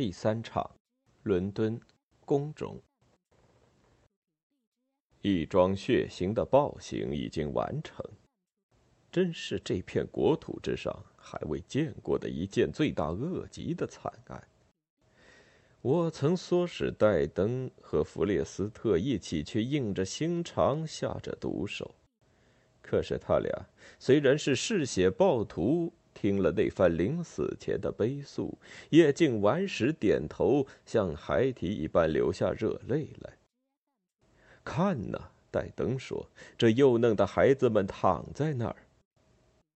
第三场，伦敦宫中，一桩血腥的暴行已经完成，真是这片国土之上还未见过的一件罪大恶极的惨案。我曾唆使戴登和弗列斯特一起去硬着心肠下着毒手，可是他俩虽然是嗜血暴徒。听了那番临死前的悲诉，叶静顽石点头，像孩提一般流下热泪来。看呐，戴登说：“这幼嫩的孩子们躺在那儿。”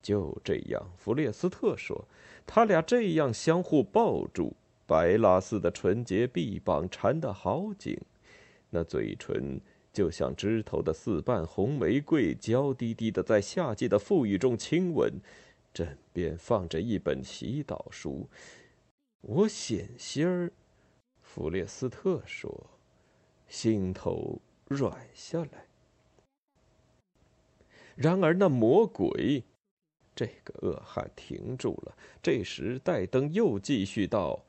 就这样，弗列斯特说：“他俩这样相互抱住，白蜡似的纯洁臂膀缠得好紧，那嘴唇就像枝头的四瓣红玫瑰，娇滴滴的在夏季的馥郁中亲吻。”枕边放着一本祈祷书，我险些儿，弗列斯特说，心头软下来。然而那魔鬼，这个恶汉停住了。这时戴登又继续道：“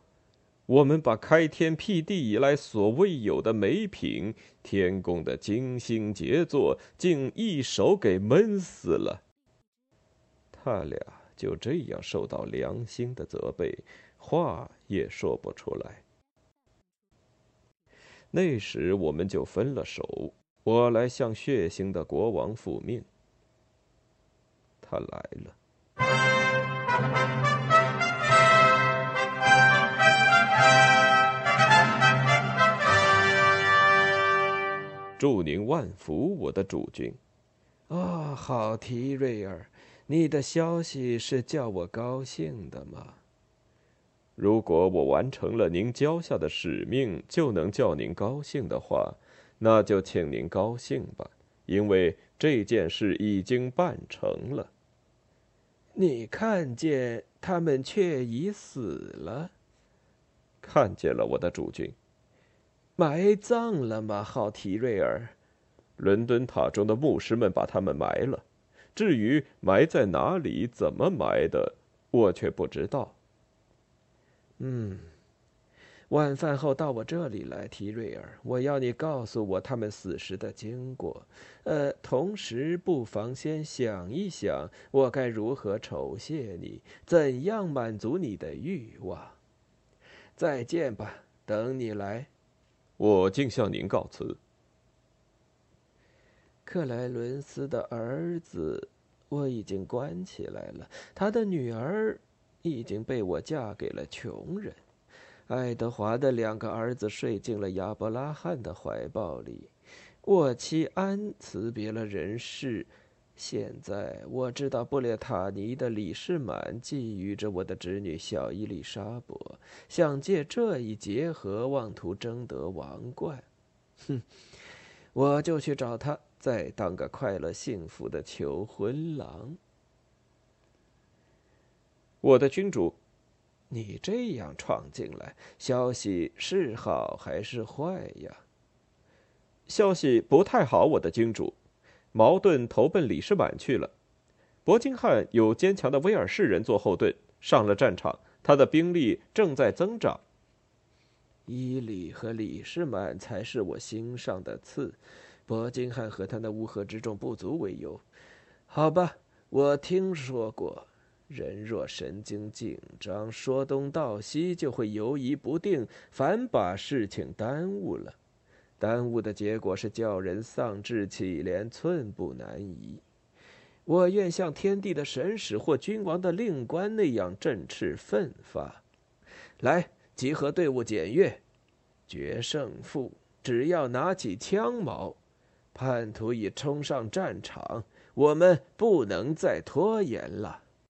我们把开天辟地以来所未有的美品，天宫的精心杰作，竟一手给闷死了。”他俩就这样受到良心的责备，话也说不出来。那时我们就分了手，我来向血腥的国王复命。他来了。祝您万福，我的主君。啊，好提瑞尔。你的消息是叫我高兴的吗？如果我完成了您交下的使命，就能叫您高兴的话，那就请您高兴吧，因为这件事已经办成了。你看见他们却已死了？看见了，我的主君。埋葬了吗，好提瑞尔？伦敦塔中的牧师们把他们埋了。至于埋在哪里、怎么埋的，我却不知道。嗯，晚饭后到我这里来，提瑞尔，我要你告诉我他们死时的经过。呃，同时不妨先想一想，我该如何酬谢你，怎样满足你的欲望。再见吧，等你来。我竟向您告辞。克莱伦斯的儿子，我已经关起来了。他的女儿已经被我嫁给了穷人。爱德华的两个儿子睡进了亚伯拉罕的怀抱里。沃奇安辞别了人世。现在我知道布列塔尼的李士满觊觎着我的侄女小伊丽莎伯，想借这一结合，妄图争得王冠。哼，我就去找他。再当个快乐幸福的求婚郎，我的君主，你这样闯进来，消息是好还是坏呀？消息不太好，我的君主，矛盾投奔李世满去了。伯金汉有坚强的威尔士人做后盾，上了战场，他的兵力正在增长。伊里和李世满才是我心上的刺。伯金汉和他那乌合之众不足为由，好吧，我听说过，人若神经紧张，说东道西就会犹疑不定，反把事情耽误了。耽误的结果是叫人丧志气，连寸步难移。我愿像天地的神使或君王的令官那样振翅奋发。来，集合队伍检阅，决胜负，只要拿起枪矛。叛徒已冲上战场，我们不能再拖延了。